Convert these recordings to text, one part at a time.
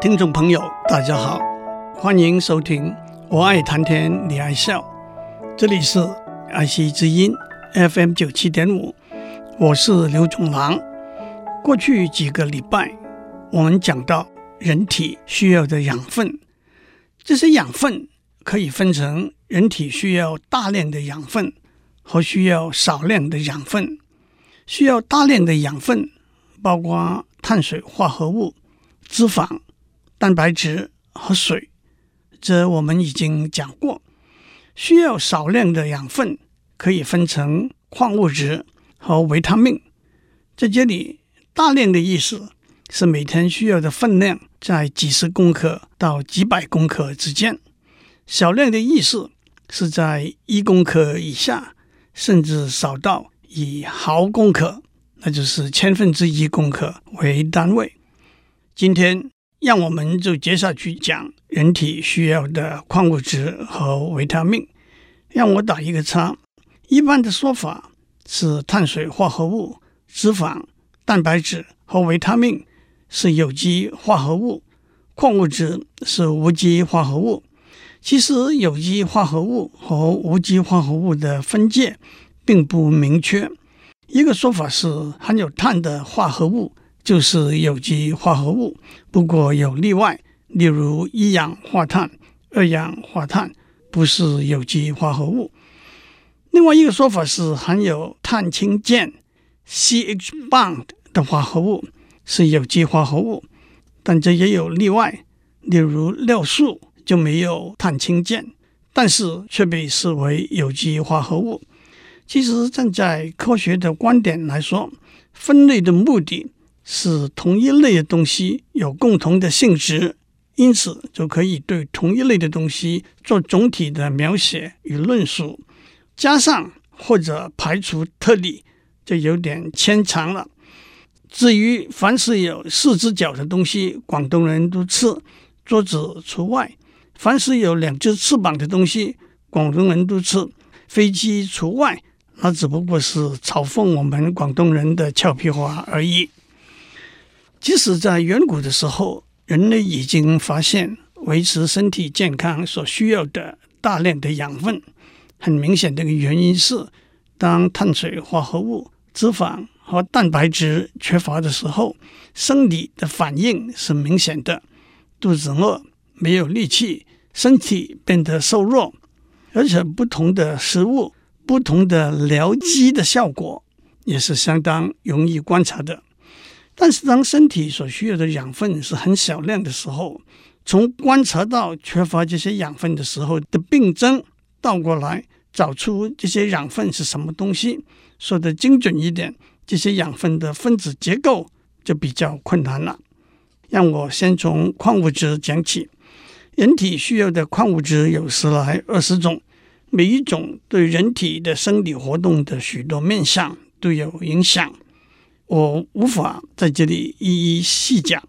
听众朋友，大家好，欢迎收听《我爱谈天你爱笑》，这里是爱惜之音 FM 九七点五，我是刘总郎。过去几个礼拜，我们讲到人体需要的养分，这些养分可以分成人体需要大量的养分和需要少量的养分。需要大量的养分包括碳水化合物、脂肪。蛋白质和水，这我们已经讲过。需要少量的养分，可以分成矿物质和维他命。在这里，大量的意思是每天需要的分量在几十公克到几百公克之间；少量的意思是在一公克以下，甚至少到以毫公克，那就是千分之一公克为单位。今天。让我们就接下去讲人体需要的矿物质和维他命。让我打一个叉。一般的说法是碳水化合物、脂肪、蛋白质和维他命是有机化合物，矿物质是无机化合物。其实有机化合物和无机化合物的分界并不明确。一个说法是含有碳的化合物。就是有机化合物，不过有例外，例如一氧化碳、二氧化碳不是有机化合物。另外一个说法是含有碳氢键 （CH bond） 的化合物是有机化合物，但这也有例外，例如尿素就没有碳氢键，但是却被视为有机化合物。其实站在科学的观点来说，分类的目的。是同一类的东西有共同的性质，因此就可以对同一类的东西做总体的描写与论述。加上或者排除特例，就有点牵强了。至于凡是有四只脚的东西，广东人都吃，桌子除外；凡是有两只翅膀的东西，广东人都吃，飞机除外。那只不过是嘲讽我们广东人的俏皮话而已。即使在远古的时候，人类已经发现维持身体健康所需要的大量的养分。很明显的一个原因是，当碳水化合物、脂肪和蛋白质缺乏的时候，生理的反应是明显的：肚子饿、没有力气、身体变得瘦弱。而且，不同的食物、不同的疗机的效果也是相当容易观察的。但是，当身体所需要的养分是很小量的时候，从观察到缺乏这些养分的时候的病症，倒过来找出这些养分是什么东西，说得精准一点，这些养分的分子结构就比较困难了。让我先从矿物质讲起，人体需要的矿物质有十来二十种，每一种对人体的生理活动的许多面向都有影响。我无法在这里一一细讲，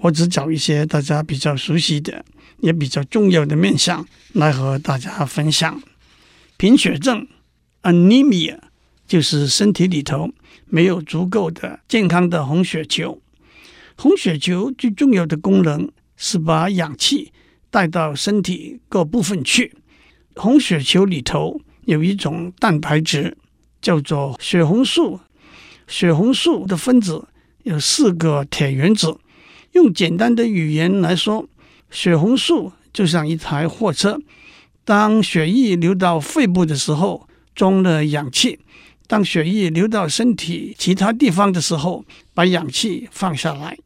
我只找一些大家比较熟悉的，也比较重要的面向来和大家分享。贫血症 （anemia） 就是身体里头没有足够的健康的红血球。红血球最重要的功能是把氧气带到身体各部分去。红血球里头有一种蛋白质，叫做血红素。血红素的分子有四个铁原子。用简单的语言来说，血红素就像一台货车，当血液流到肺部的时候，装了氧气；当血液流到身体其他地方的时候，把氧气放下来。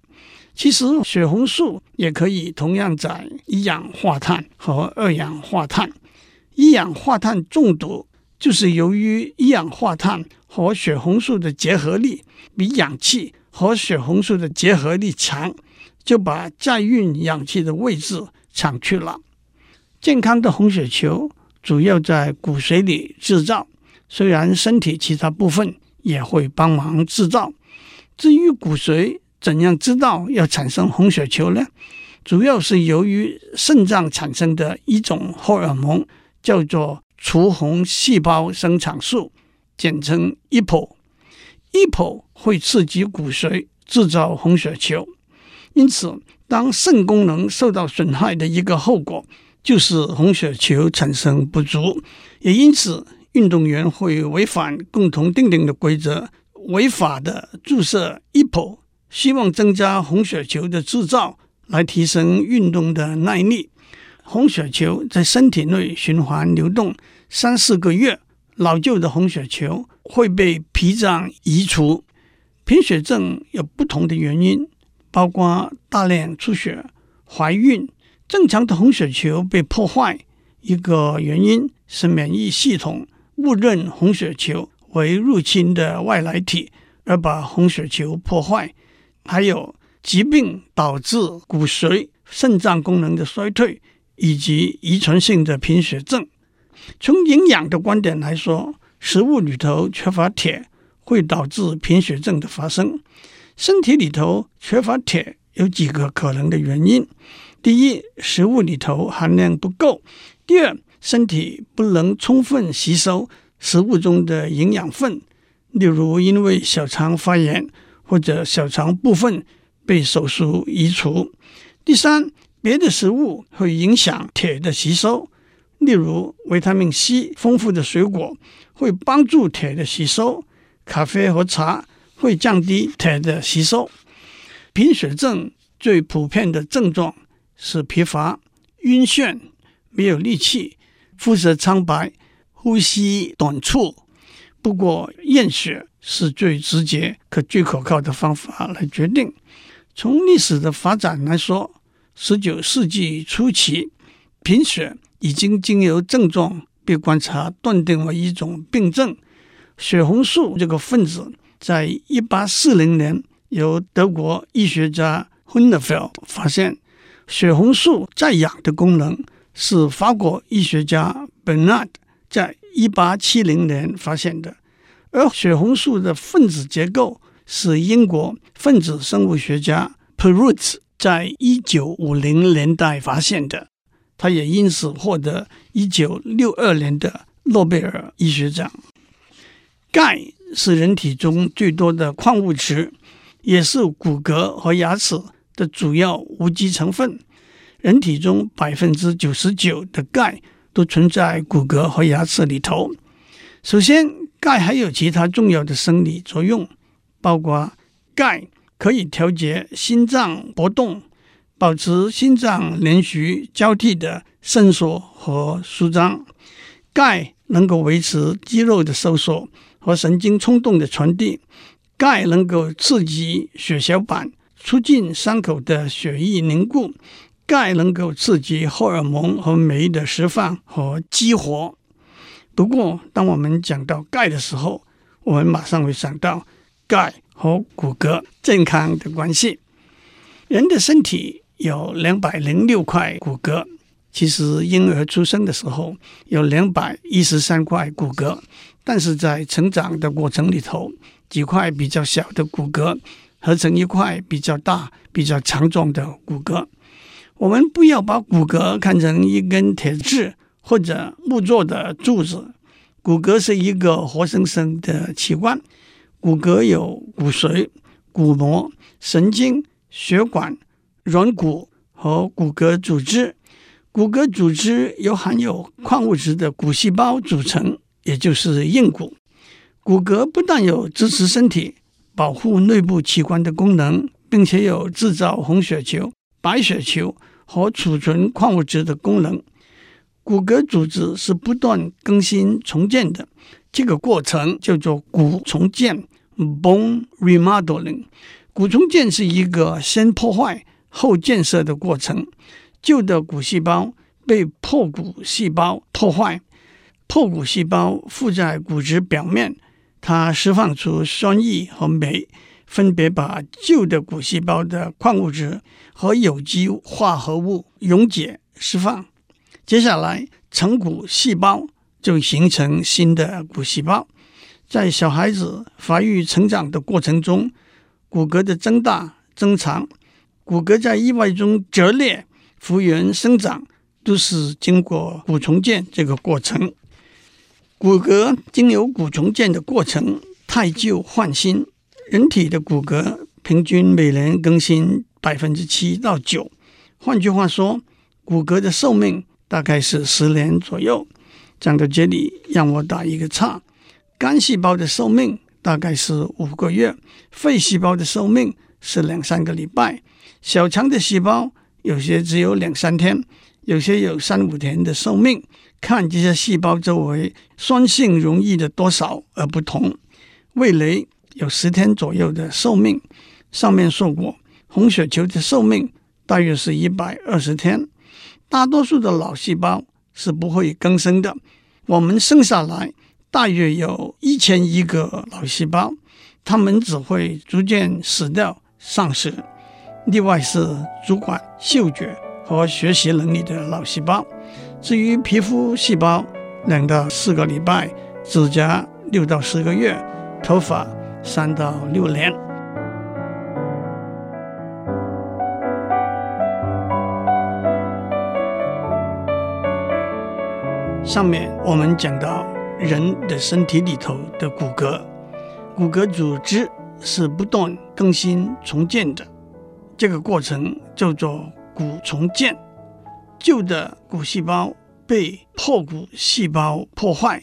其实，血红素也可以同样载一氧化碳和二氧化碳。一氧化碳中毒就是由于一氧化碳。和血红素的结合力比氧气和血红素的结合力强，就把载运氧气的位置抢去了。健康的红血球主要在骨髓里制造，虽然身体其他部分也会帮忙制造。至于骨髓怎样知道要产生红血球呢？主要是由于肾脏产生的一种荷尔蒙，叫做促红细胞生产素。简称 EPO，EPO 会刺激骨髓制造红血球。因此，当肾功能受到损害的一个后果，就是红血球产生不足。也因此，运动员会违反共同定定的规则，违法的注射 EPO，希望增加红血球的制造，来提升运动的耐力。红血球在身体内循环流动三四个月，老旧的红血球会被脾脏移除。贫血症有不同的原因。包括大量出血、怀孕、正常的红血球被破坏，一个原因是免疫系统误认红血球为入侵的外来体，而把红血球破坏；还有疾病导致骨髓、肾脏功能的衰退，以及遗传性的贫血症。从营养的观点来说，食物里头缺乏铁会导致贫血症的发生。身体里头缺乏铁有几个可能的原因：第一，食物里头含量不够；第二，身体不能充分吸收食物中的营养分，例如因为小肠发炎或者小肠部分被手术移除；第三，别的食物会影响铁的吸收，例如维他命 C 丰富的水果会帮助铁的吸收，咖啡和茶。会降低铁的吸收。贫血症最普遍的症状是疲乏、晕眩、没有力气、肤色苍白、呼吸短促。不过验血是最直接、可最可靠的方法来决定。从历史的发展来说，十九世纪初期，贫血已经经由症状被观察断定为一种病症。血红素这个分子。在一八四零年，由德国医学家 Hunefeld 发现，血红素在氧的功能是法国医学家 Bernard 在一八七零年发现的，而血红素的分子结构是英国分子生物学家 Perutz 在一九五零年代发现的，他也因此获得一九六二年的诺贝尔医学奖。钙是人体中最多的矿物质，也是骨骼和牙齿的主要无机成分。人体中百分之九十九的钙都存在骨骼和牙齿里头。首先，钙还有其他重要的生理作用，包括钙可以调节心脏搏动，保持心脏连续交替的伸缩和舒张。钙能够维持肌肉的收缩。和神经冲动的传递，钙能够刺激血小板，促进伤口的血液凝固。钙能够刺激荷尔蒙和酶的释放和激活。不过，当我们讲到钙的时候，我们马上会想到钙和骨骼健康的关系。人的身体有两百零六块骨骼，其实婴儿出生的时候有两百一十三块骨骼。但是在成长的过程里头，几块比较小的骨骼合成一块比较大、比较强壮的骨骼。我们不要把骨骼看成一根铁质或者木做的柱子，骨骼是一个活生生的器官。骨骼有骨髓、骨膜、神经、血管、软骨和骨骼组织。骨骼组织由含有矿物质的骨细胞组成。也就是硬骨，骨骼不但有支持身体、保护内部器官的功能，并且有制造红血球、白血球和储存矿物质的功能。骨骼组织是不断更新重建的，这个过程叫做骨重建 （bone remodeling）。骨重建是一个先破坏后建设的过程，旧的骨细胞被破骨细胞破坏。破骨细胞附在骨质表面，它释放出酸液和酶，分别把旧的骨细胞的矿物质和有机化合物溶解释放。接下来，成骨细胞就形成新的骨细胞。在小孩子发育成长的过程中，骨骼的增大增长，骨骼在意外中折裂、复原、生长，都是经过骨重建这个过程。骨骼经由骨重建的过程，汰旧换新。人体的骨骼平均每年更新百分之七到九。换句话说，骨骼的寿命大概是十年左右。讲到这里，让我打一个岔。肝细胞的寿命大概是五个月，肺细胞的寿命是两三个礼拜，小肠的细胞有些只有两三天，有些有三五天的寿命，看这些细胞周围酸性溶液的多少而不同。味蕾有十天左右的寿命，上面说过，红血球的寿命大约是一百二十天。大多数的脑细胞是不会更生的，我们生下来大约有一千亿个脑细胞，它们只会逐渐死掉、丧失。另外是主管嗅觉和学习能力的脑细胞。至于皮肤细胞，两到四个礼拜；指甲六到十个月；头发三到六年。上面我们讲到人的身体里头的骨骼，骨骼组织是不断更新重建的，这个过程叫做骨重建。旧的骨细胞被破骨细胞破坏，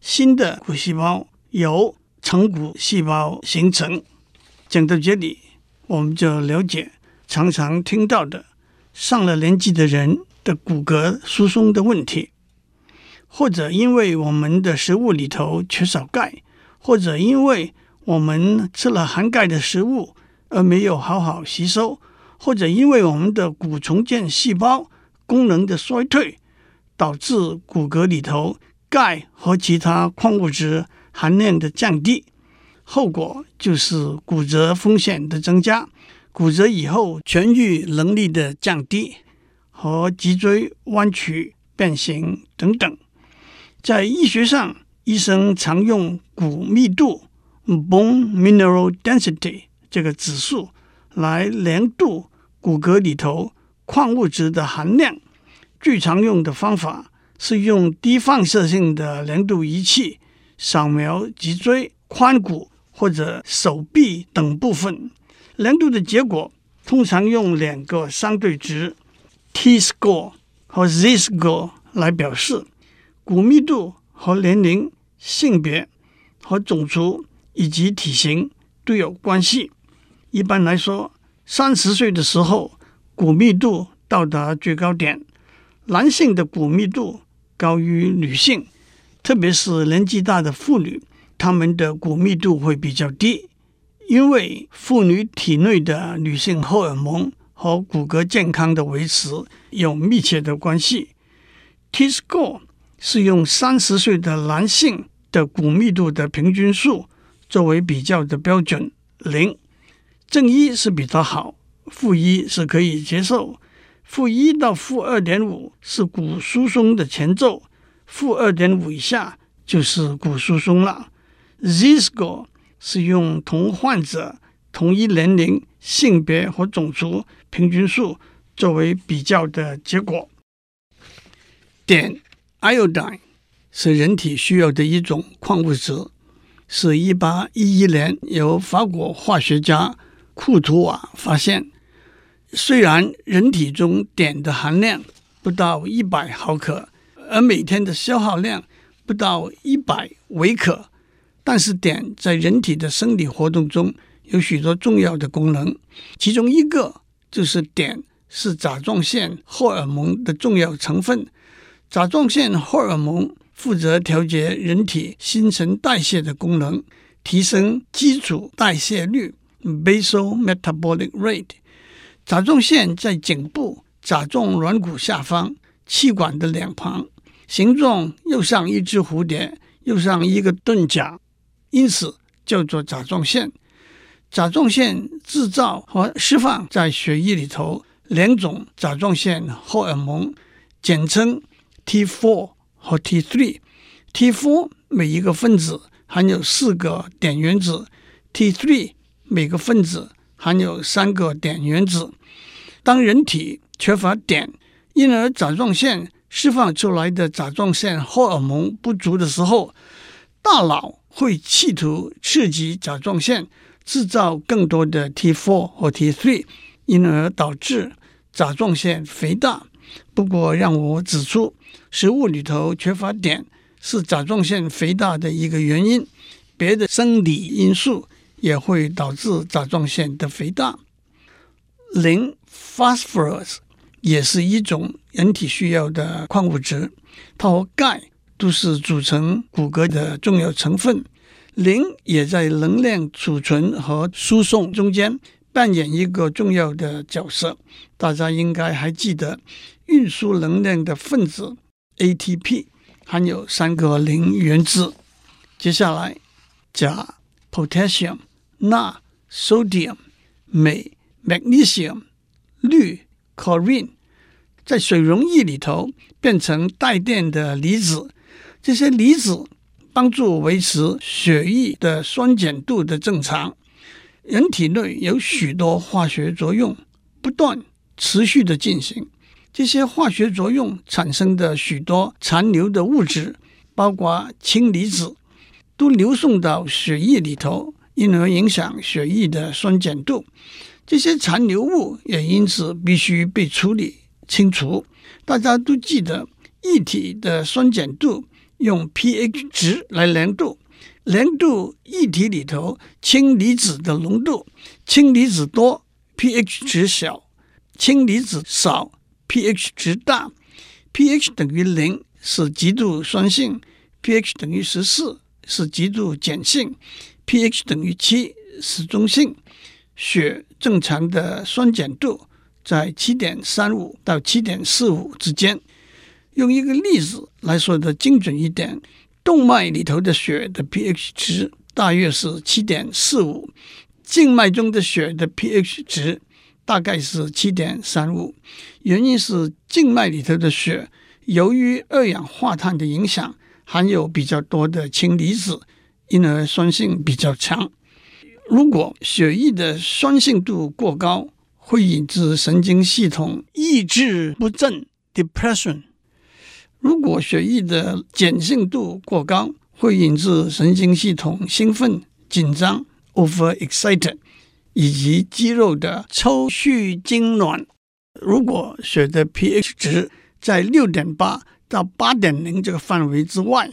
新的骨细胞由成骨细胞形成。讲到这里，我们就了解常常听到的上了年纪的人的骨骼疏松的问题。或者因为我们的食物里头缺少钙，或者因为我们吃了含钙的食物而没有好好吸收，或者因为我们的骨重建细胞功能的衰退，导致骨骼里头钙和其他矿物质含量的降低，后果就是骨折风险的增加，骨折以后痊愈能力的降低和脊椎弯曲、变形等等。在医学上，医生常用骨密度 （bone mineral density） 这个指数来量度骨骼里头矿物质的含量。最常用的方法是用低放射性的量度仪器扫描脊椎、髋骨或者手臂等部分。量度的结果通常用两个相对值 T-score 和 Z-score 来表示。骨密度和年龄、性别和种族以及体型都有关系。一般来说，三十岁的时候，骨密度到达最高点。男性的骨密度高于女性，特别是年纪大的妇女，她们的骨密度会比较低，因为妇女体内的女性荷尔蒙和骨骼健康的维持有密切的关系。t s c o。是用三十岁的男性的骨密度的平均数作为比较的标准，零，正一是比较好，负一是可以接受，负一到负二点五是骨疏松的前奏，负二点五以下就是骨疏松了。Z-score 是用同患者同一年龄、性别和种族平均数作为比较的结果，碘。Iodine 是人体需要的一种矿物质，是一八一一年由法国化学家库图瓦发现。虽然人体中碘的含量不到一百毫克，而每天的消耗量不到一百微克，但是碘在人体的生理活动中有许多重要的功能，其中一个就是碘是甲状腺荷尔蒙的重要成分。甲状腺荷尔蒙负责调节人体新陈代谢的功能，提升基础代谢率 （basal metabolic rate）。甲状腺在颈部甲状软骨下方气管的两旁，形状又像一只蝴蝶，又像一个盾甲，因此叫做甲状腺。甲状腺制造和释放在血液里头两种甲状腺荷尔蒙，简称。T4 和 T3，T4 每一个分子含有四个碘原子，T3 每个分子含有三个碘原子。当人体缺乏碘，因而甲状腺释放出来的甲状腺荷尔蒙不足的时候，大脑会企图刺激甲状腺制造更多的 T4 和 T3，因而导致甲状腺肥大。不过，让我指出，食物里头缺乏碘是甲状腺肥大的一个原因，别的生理因素也会导致甲状腺的肥大。磷 （phosphorus） 也是一种人体需要的矿物质，它和钙都是组成骨骼的重要成分。磷也在能量储存和输送中间扮演一个重要的角色。大家应该还记得，运输能量的分子 ATP 含有三个磷原子。接下来，钾 （potassium）、钠 （sodium）、镁 （magnesium）、氯 （chlorine） 在水溶液里头变成带电的离子，这些离子。帮助维持血液的酸碱度的正常。人体内有许多化学作用不断持续的进行，这些化学作用产生的许多残留的物质，包括氢离子，都流送到血液里头，因而影响血液的酸碱度。这些残留物也因此必须被处理清除。大家都记得液体的酸碱度。用 pH 值来量度，量度液体里头氢离子的浓度，氢离子多，pH 值小；氢离子少，pH 值大。pH 等于零是极度酸性，pH 等于十四是极度碱性，pH 等于七是中性。血正常的酸碱度在七点三五到七点四五之间。用一个例子来说的精准一点，动脉里头的血的 pH 值大约是七点四五，静脉中的血的 pH 值大概是七点三五。原因是静脉里头的血由于二氧化碳的影响，含有比较多的氢离子，因而酸性比较强。如果血液的酸性度过高，会引致神经系统抑制不振 （depression）。如果血液的碱性度过高，会引致神经系统兴奋、紧张 （overexcited） 以及肌肉的抽搐痉挛。如果血的 pH 值在六点八到八点零这个范围之外，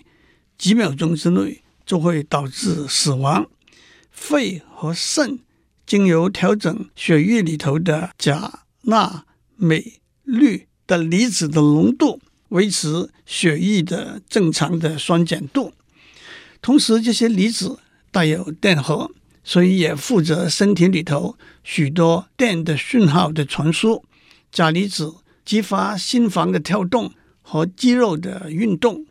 几秒钟之内就会导致死亡。肺和肾经由调整血液里头的钾、钠、镁、氯的离子的浓度。维持血液的正常的酸碱度，同时这些离子带有电荷，所以也负责身体里头许多电的讯号的传输。钾离子激发心房的跳动和肌肉的运动。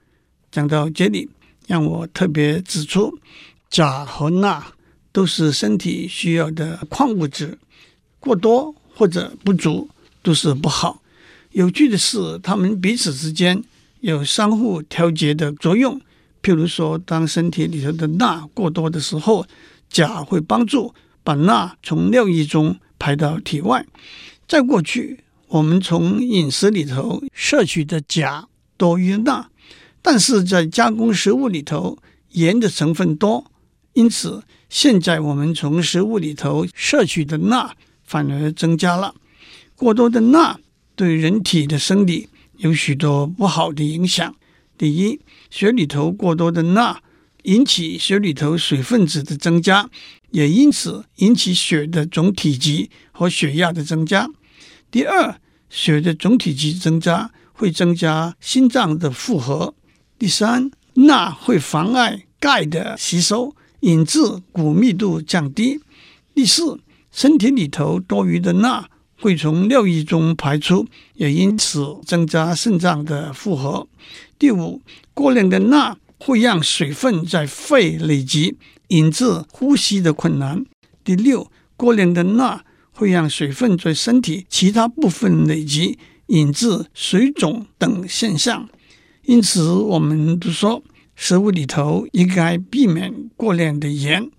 讲到这里，让我特别指出，钾和钠都是身体需要的矿物质，过多或者不足都是不好。有趣的是，它们彼此之间有相互调节的作用。譬如说，当身体里头的钠过多的时候，钾会帮助把钠从尿液中排到体外。在过去，我们从饮食里头摄取的钾多于钠，但是在加工食物里头盐的成分多，因此现在我们从食物里头摄取的钠反而增加了。过多的钠。对人体的生理有许多不好的影响。第一，血里头过多的钠引起血里头水分子的增加，也因此引起血的总体积和血压的增加。第二，血的总体积增加会增加心脏的负荷。第三，钠会妨碍钙的吸收，引致骨密度降低。第四，身体里头多余的钠。会从尿液中排出，也因此增加肾脏的负荷。第五，过量的钠会让水分在肺累积，引致呼吸的困难。第六，过量的钠会让水分在身体其他部分累积，引致水肿等现象。因此，我们都说食物里头应该避免过量的盐，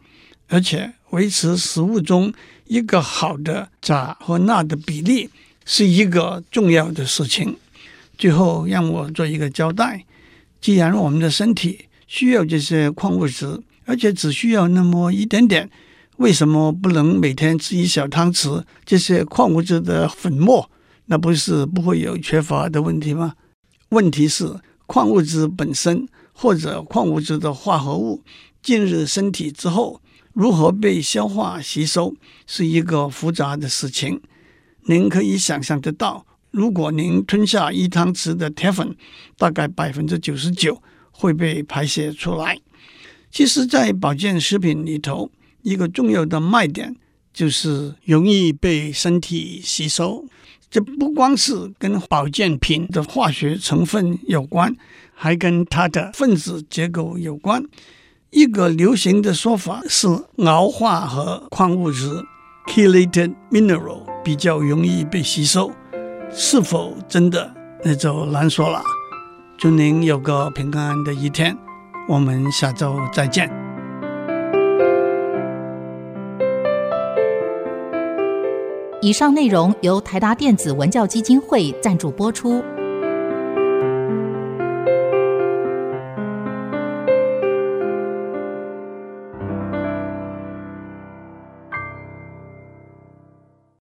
而且维持食物中。一个好的钾和钠的比例是一个重要的事情。最后，让我做一个交代：既然我们的身体需要这些矿物质，而且只需要那么一点点，为什么不能每天吃一小汤匙这些矿物质的粉末？那不是不会有缺乏的问题吗？问题是矿物质本身或者矿物质的化合物进入身体之后，如何被消化吸收是一个复杂的事情。您可以想象得到，如果您吞下一汤匙的铁粉，大概百分之九十九会被排泄出来。其实，在保健食品里头，一个重要的卖点就是容易被身体吸收。这不光是跟保健品的化学成分有关，还跟它的分子结构有关。一个流行的说法是熬化合矿物质 （chelated mineral） 比较容易被吸收，是否真的那就难说了。祝您有个平安的一天，我们下周再见。以上内容由台达电子文教基金会赞助播出。